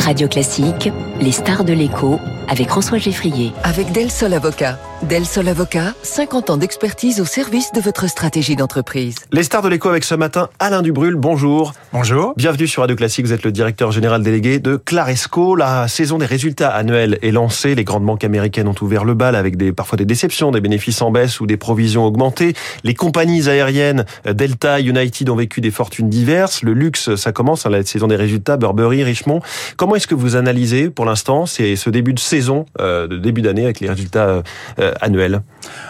Radio Classique, les stars de l'écho avec François Geffrier. Avec Del Sol Avocat. Del Sol Avocat, 50 ans d'expertise au service de votre stratégie d'entreprise. Les stars de l'écho avec ce matin, Alain Dubrul, bonjour. Bonjour. Bienvenue sur Radio Classique, vous êtes le directeur général délégué de Claresco. La saison des résultats annuels est lancée, les grandes banques américaines ont ouvert le bal avec des, parfois des déceptions, des bénéfices en baisse ou des provisions augmentées. Les compagnies aériennes Delta, United ont vécu des fortunes diverses. Le luxe, ça commence, hein, la saison des résultats, Burberry, Richemont. Comment est-ce que vous analysez pour l'instant ce début de saison, euh, de début d'année avec les résultats euh, annuels?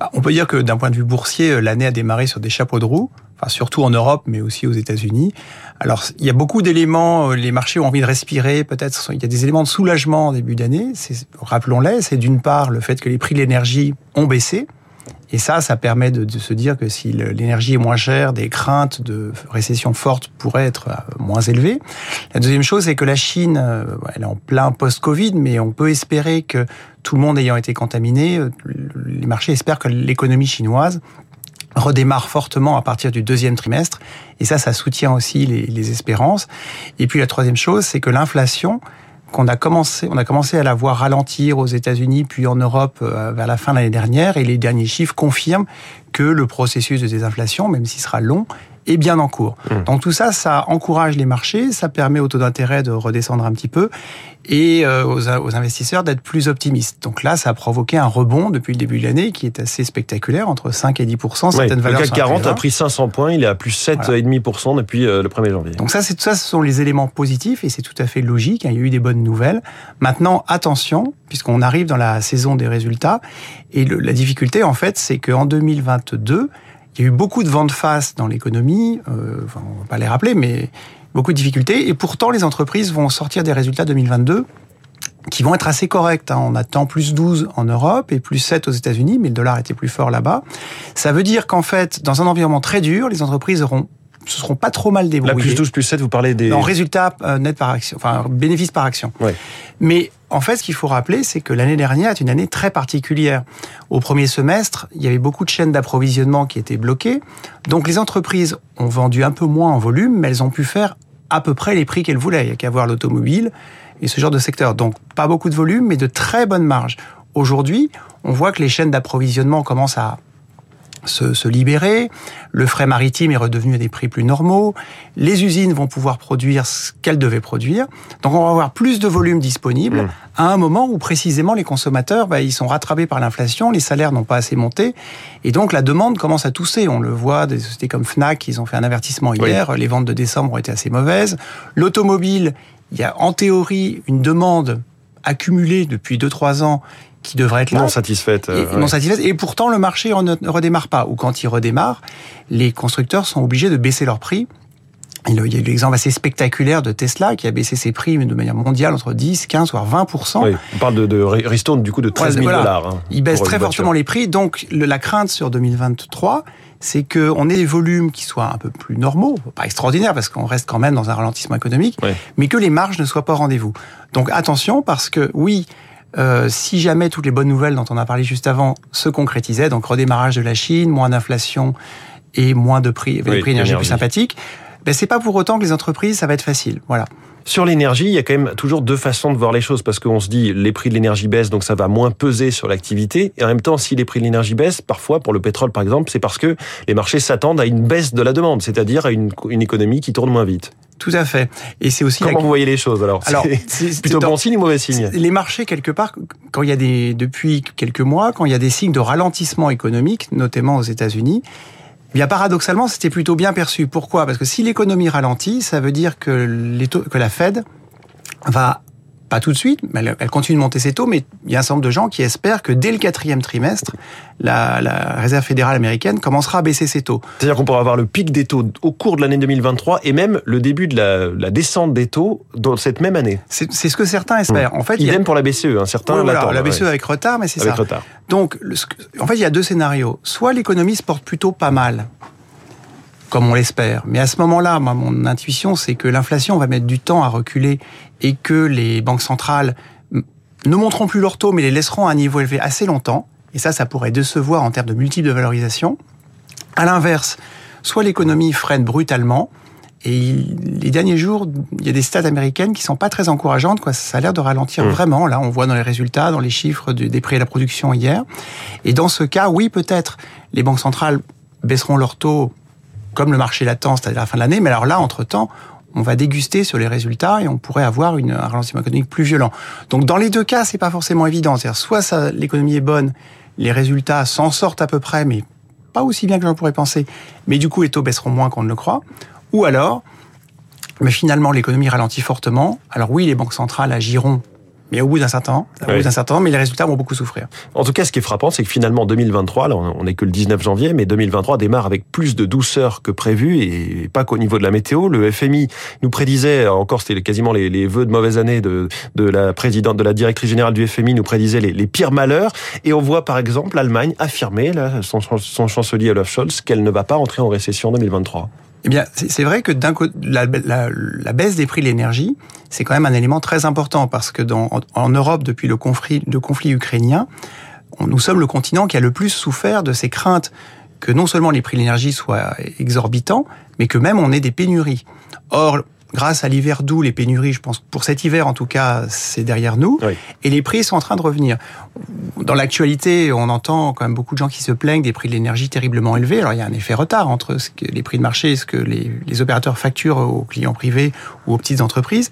Bah, On peut dire que d'un point de vue boursier, euh, l'année a démarré sur des chapeaux de roue. Surtout en Europe, mais aussi aux États-Unis. Alors, il y a beaucoup d'éléments. Les marchés ont envie de respirer. Peut-être, il y a des éléments de soulagement en début d'année. Rappelons-les. C'est d'une part le fait que les prix de l'énergie ont baissé. Et ça, ça permet de, se dire que si l'énergie est moins chère, des craintes de récession forte pourraient être euh, moins élevées. La deuxième chose, c'est que la Chine, euh, elle est en plein post-Covid, mais on peut espérer que tout le monde ayant été contaminé, euh, les marchés espèrent que l'économie chinoise redémarre fortement à partir du deuxième trimestre. Et ça, ça soutient aussi les, les espérances. Et puis la troisième chose, c'est que l'inflation, qu'on a commencé, on a commencé à la voir ralentir aux États-Unis puis en Europe euh, vers la fin de l'année dernière et les derniers chiffres confirment que le processus de désinflation, même s'il sera long, est bien en cours. Mmh. Donc tout ça, ça encourage les marchés, ça permet au taux d'intérêt de redescendre un petit peu et euh, aux, aux, investisseurs d'être plus optimistes. Donc là, ça a provoqué un rebond depuis le début de l'année qui est assez spectaculaire, entre 5 et 10 Certaines ouais, valeurs Le CAC 40 a pris 500 points, il est à plus 7,5 voilà. depuis euh, le 1er janvier. Donc ça, c'est ça, ce sont les éléments positifs et c'est tout à fait logique. Hein, il y a eu des bonnes nouvelles. Maintenant, attention, puisqu'on arrive dans la saison des résultats et le, la difficulté, en fait, c'est qu'en 2022 il y a eu beaucoup de vents de face dans l'économie, euh, enfin, on va pas les rappeler, mais beaucoup de difficultés. Et pourtant, les entreprises vont sortir des résultats 2022 qui vont être assez corrects. Hein. On attend plus 12 en Europe et plus 7 aux États-Unis, mais le dollar était plus fort là-bas. Ça veut dire qu'en fait, dans un environnement très dur, les entreprises auront ce seront pas trop mal débrouillés. La plus 12, plus 7, vous parlez des... Non, résultats euh, net par action, enfin, bénéfices par action. Ouais. Mais en fait, ce qu'il faut rappeler, c'est que l'année dernière est une année très particulière. Au premier semestre, il y avait beaucoup de chaînes d'approvisionnement qui étaient bloquées. Donc les entreprises ont vendu un peu moins en volume, mais elles ont pu faire à peu près les prix qu'elles voulaient. Il n'y a qu'à voir l'automobile et ce genre de secteur. Donc pas beaucoup de volume, mais de très bonnes marges. Aujourd'hui, on voit que les chaînes d'approvisionnement commencent à se, se, libérer, le frais maritime est redevenu à des prix plus normaux, les usines vont pouvoir produire ce qu'elles devaient produire, donc on va avoir plus de volume disponible mmh. à un moment où précisément les consommateurs, bah, ils sont rattrapés par l'inflation, les salaires n'ont pas assez monté, et donc la demande commence à tousser. On le voit, des sociétés comme Fnac, ils ont fait un avertissement hier, oui. les ventes de décembre ont été assez mauvaises. L'automobile, il y a en théorie une demande accumulée depuis 2-3 ans qui devrait être là. Non satisfaite. Euh, et, ouais. Non satisfaite. Et pourtant, le marché ne redémarre pas. Ou quand il redémarre, les constructeurs sont obligés de baisser leurs prix. Il y a eu l'exemple assez spectaculaire de Tesla qui a baissé ses prix de manière mondiale entre 10, 15, voire 20% oui, On parle de, de ristourne du coup de 13 000 voilà. dollars. Hein, il baisse très fortement les prix. Donc le, la crainte sur 2023, c'est qu'on ait des volumes qui soient un peu plus normaux, pas extraordinaires parce qu'on reste quand même dans un ralentissement économique, oui. mais que les marges ne soient pas au rendez-vous. Donc attention parce que oui, euh, si jamais toutes les bonnes nouvelles dont on a parlé juste avant se concrétisaient, donc redémarrage de la Chine, moins d'inflation et moins de prix, oui, des prix énergie plus sympathiques, ben c'est pas pour autant que les entreprises ça va être facile. Voilà. Sur l'énergie, il y a quand même toujours deux façons de voir les choses parce qu'on se dit les prix de l'énergie baissent donc ça va moins peser sur l'activité et en même temps si les prix de l'énergie baissent, parfois pour le pétrole par exemple, c'est parce que les marchés s'attendent à une baisse de la demande, c'est-à-dire à une, une économie qui tourne moins vite. Tout à fait. Et c'est aussi comment la... vous voyez les choses alors? Alors c'est plutôt bon signe ou mauvais signe? Les marchés quelque part quand il y a des depuis quelques mois quand il y a des signes de ralentissement économique, notamment aux États-Unis, bien, paradoxalement, c'était plutôt bien perçu. Pourquoi? Parce que si l'économie ralentit, ça veut dire que, les taux, que la Fed va pas tout de suite, mais elle, continue de monter ses taux, mais il y a un certain nombre de gens qui espèrent que dès le quatrième trimestre, la, la Réserve fédérale américaine commencera à baisser ses taux. C'est-à-dire qu'on pourra avoir le pic des taux au cours de l'année 2023 et même le début de la, la, descente des taux dans cette même année. C'est ce que certains espèrent. Mmh. En fait, idem a... pour la BCE, hein. certains oui, voilà. La BCE ouais. avec retard, mais c'est ça. Retard. Donc, en fait, il y a deux scénarios. Soit l'économie se porte plutôt pas mal, comme on l'espère. Mais à ce moment-là, mon intuition, c'est que l'inflation va mettre du temps à reculer et que les banques centrales ne monteront plus leur taux, mais les laisseront à un niveau élevé assez longtemps. Et ça, ça pourrait décevoir en termes de multiples de valorisation. À l'inverse, soit l'économie freine brutalement, Et les derniers jours, il y a des stats américaines qui sont pas très encourageantes. Quoi. Ça a l'air de ralentir Mmh. vraiment. Là, on voit dans les résultats, dans les chiffres des prix à la production hier. Et dans ce cas, oui, peut-être les banques centrales baisseront leurs taux comme le marché l'attend, c'est-à-dire à la fin de l'année. Mais alors là, entre-temps, on va déguster sur les résultats et on pourrait avoir une, un ralentissement économique plus violent. Donc dans les deux cas, c'est pas forcément évident. C'est-à-dire soit l'économie est bonne, les résultats s'en sortent à peu près, mais pas aussi bien que j'en pourrais penser. Mais du coup, les taux baisseront moins qu'on ne le croit. Ou alors, mais finalement, l'économie ralentit fortement. Alors oui, les banques centrales agiront, mais au bout d'un certain temps, au Oui. bout d'un certain temps, mais les résultats vont beaucoup souffrir. En tout cas, ce qui est frappant, c'est que finalement 2023, là on n'est que le 19 janvier, mais 2023 démarre avec plus de douceur que prévu et pas qu'au niveau de la météo. Le FMI nous prédisait, encore c'était quasiment les, les vœux de mauvaise année de, de la présidente, de la directrice générale du FMI, nous prédisait les, les pires malheurs. Et on voit par exemple l'Allemagne affirmer, là, son, son chancelier Olaf Scholz, qu'elle ne va pas entrer en récession en 2023. Eh bien, c'est vrai que la, baisse des prix de l'énergie, c'est quand même un élément très important parce que dans, en, Europe, depuis le conflit, ukrainien, nous sommes le continent qui a le plus souffert de ces craintes que non seulement les prix de l'énergie soient exorbitants, mais que même on ait des pénuries. Or, grâce à l'hiver doux, les pénuries, je pense, pour cet hiver en tout cas, c'est derrière nous, Oui. et les prix sont en train de revenir. Dans l'actualité, on entend quand même beaucoup de gens qui se plaignent des prix de l'énergie terriblement élevés. Alors il y a un effet retard entre ce que les prix de marché et ce que les, les opérateurs facturent aux clients privés ou aux petites entreprises.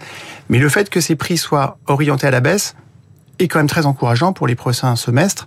Mais le fait que ces prix soient orientés à la baisse est quand même très encourageant pour les prochains semestres.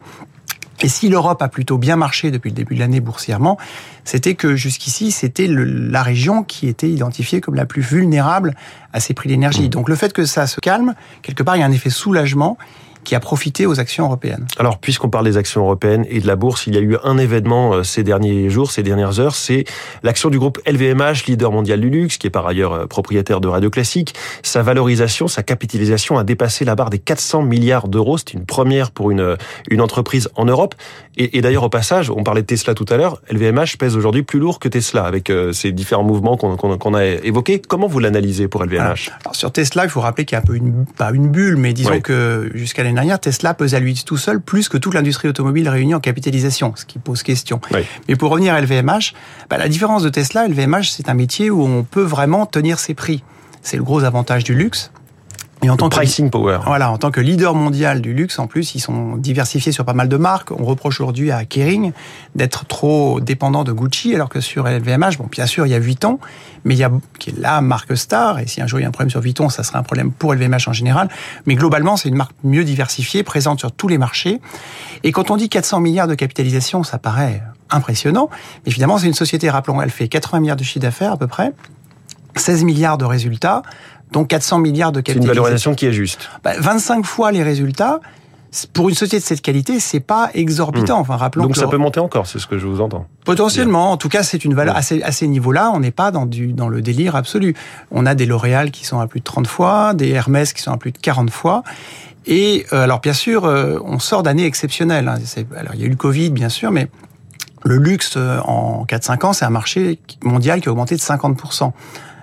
Et si l'Europe a plutôt bien marché depuis le début de l'année boursièrement, c'était que jusqu'ici, c'était la région qui était identifiée comme la plus vulnérable à ces prix d'énergie. Donc le fait que ça se calme, quelque part, il y a un effet soulagement qui a profité aux actions européennes. Alors, puisqu'on parle des actions européennes et de la bourse, il y a eu un événement euh, ces derniers jours, ces dernières heures, c'est l'action du groupe LVMH, leader mondial du luxe, qui est par ailleurs euh, propriétaire de Radio Classique. Sa valorisation, sa capitalisation a dépassé la barre des 400 milliards d'euros. C'est une première pour une, une entreprise en Europe. Et, et d'ailleurs, au passage, on parlait de Tesla tout à l'heure, LVMH pèse aujourd'hui plus lourd que Tesla, avec euh, ces différents mouvements qu'on qu'on- qu'on a évoqués. Comment vous l'analysez pour LVMH Alors sur Tesla, il faut rappeler qu'il y a un peu une, pas une bulle, mais disons que jusqu'à l'année dernière, Tesla pesait à lui tout seul plus que toute l'industrie automobile réunie en capitalisation, ce qui pose question. Oui. Mais pour revenir à LVMH, bah, la différence de Tesla, LVMH, c'est un métier où on peut vraiment tenir ses prix. C'est le gros avantage du luxe. Et en tant que Pricing power. voilà, en tant que leader mondial du luxe, en plus, ils sont diversifiés sur pas mal de marques. On reproche aujourd'hui à Kering d'être trop dépendant de Gucci, alors que sur LVMH, bon, bien sûr, il y a Vuitton, mais il y a qui est la marque star. Et si un jour il y a un problème sur Vuitton, ça serait un problème pour LVMH en général. Mais globalement, c'est une marque mieux diversifiée, présente sur tous les marchés. Et quand on dit 400 milliards de capitalisation, ça paraît impressionnant. Mais finalement, c'est une société, rappelons, elle fait 80 milliards de chiffre d'affaires à peu près, 16 milliards de résultats, donc 400 milliards de C'est une capitalisation. valorisation qui est juste. Bah, 25 fois les résultats, pour une société de cette qualité, c'est pas exorbitant. Enfin, rappelons Hmm. Donc que ça le- peut monter encore, c'est ce que je vous entends. potentiellement, en tout cas, c'est une valeur Ouais. à ces, à ces niveaux-là. On n'est pas dans du dans le délire absolu. On a des L'Oréal qui sont à plus de 30 fois, des Hermès qui sont à plus de 40 fois. Et euh, alors, bien sûr, euh, on sort d'années exceptionnelles. hein. Alors, il y a eu le Covid, bien sûr, mais le luxe euh, en 4-5 ans, c'est un marché mondial qui a augmenté de 50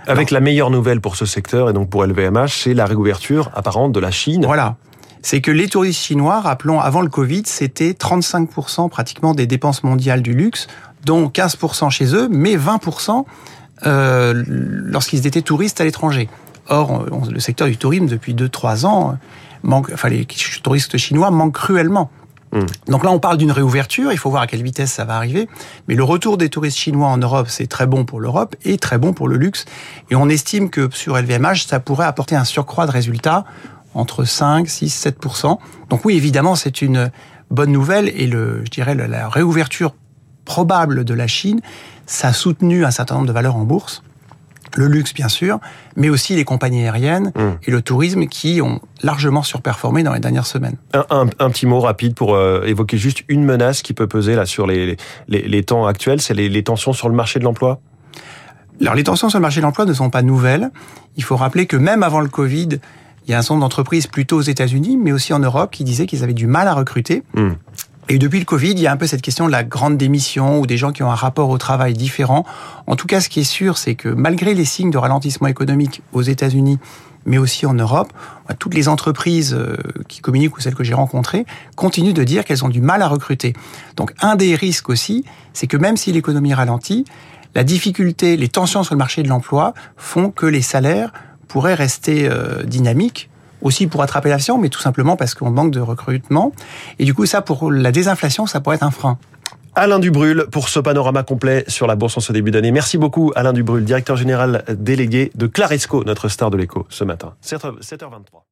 Avec la meilleure nouvelle pour ce secteur et donc pour LVMH, c'est la réouverture apparente de la Chine. Voilà. C'est que les touristes chinois, rappelons, avant le Covid, c'était 35% pratiquement des dépenses mondiales du luxe, dont 15% chez eux, mais 20% euh, lorsqu'ils étaient touristes à l'étranger. Or, le secteur du tourisme, depuis 2-3 ans, manque, enfin, les touristes chinois manquent cruellement. Hmm. Donc là, on parle d'une réouverture. Il faut voir à quelle vitesse ça va arriver. Mais le retour des touristes chinois en Europe, c'est très bon pour l'Europe et très bon pour le luxe. Et on estime que sur LVMH, ça pourrait apporter un surcroît de résultats entre 5, 6, 7% Donc oui, évidemment, c'est une bonne nouvelle. Et le, je dirais, la réouverture probable de la Chine, ça a soutenu un certain nombre de valeurs en bourse. Le luxe, bien sûr, mais aussi les compagnies aériennes Hmm. et le tourisme qui ont largement surperformé dans les dernières semaines. Un, un- un petit mot rapide pour euh, évoquer juste une menace qui peut peser là sur les, les, les temps actuels, c'est les, les tensions sur le marché de l'emploi. Alors, les tensions sur le marché de l'emploi ne sont pas nouvelles. Il faut rappeler que même avant le Covid, il y a un certain nombre d'entreprises plutôt aux États-Unis, mais aussi en Europe, qui disaient qu'ils avaient du mal à recruter. Hmm. Et depuis le Covid, il y a un peu cette question de la grande démission ou des gens qui ont un rapport au travail différent. En tout cas, ce qui est sûr, c'est que malgré les signes de ralentissement économique aux États-Unis, mais aussi en Europe, bah, toutes les entreprises euh, qui communiquent ou celles que j'ai rencontrées continuent de dire qu'elles ont du mal à recruter. Donc un des risques aussi, c'est que même si l'économie ralentit, la difficulté, les tensions sur le marché de l'emploi font que les salaires pourraient rester euh, dynamiques aussi pour attraper l'inflation, mais tout simplement parce qu'on manque de recrutement. Et du coup, ça, pour la désinflation, ça pourrait être un frein. Alain Dubrul pour ce panorama complet sur la bourse en ce début d'année. Merci beaucoup Alain Dubrul, directeur général délégué de Claresco, notre star de l'écho ce matin. 7h23.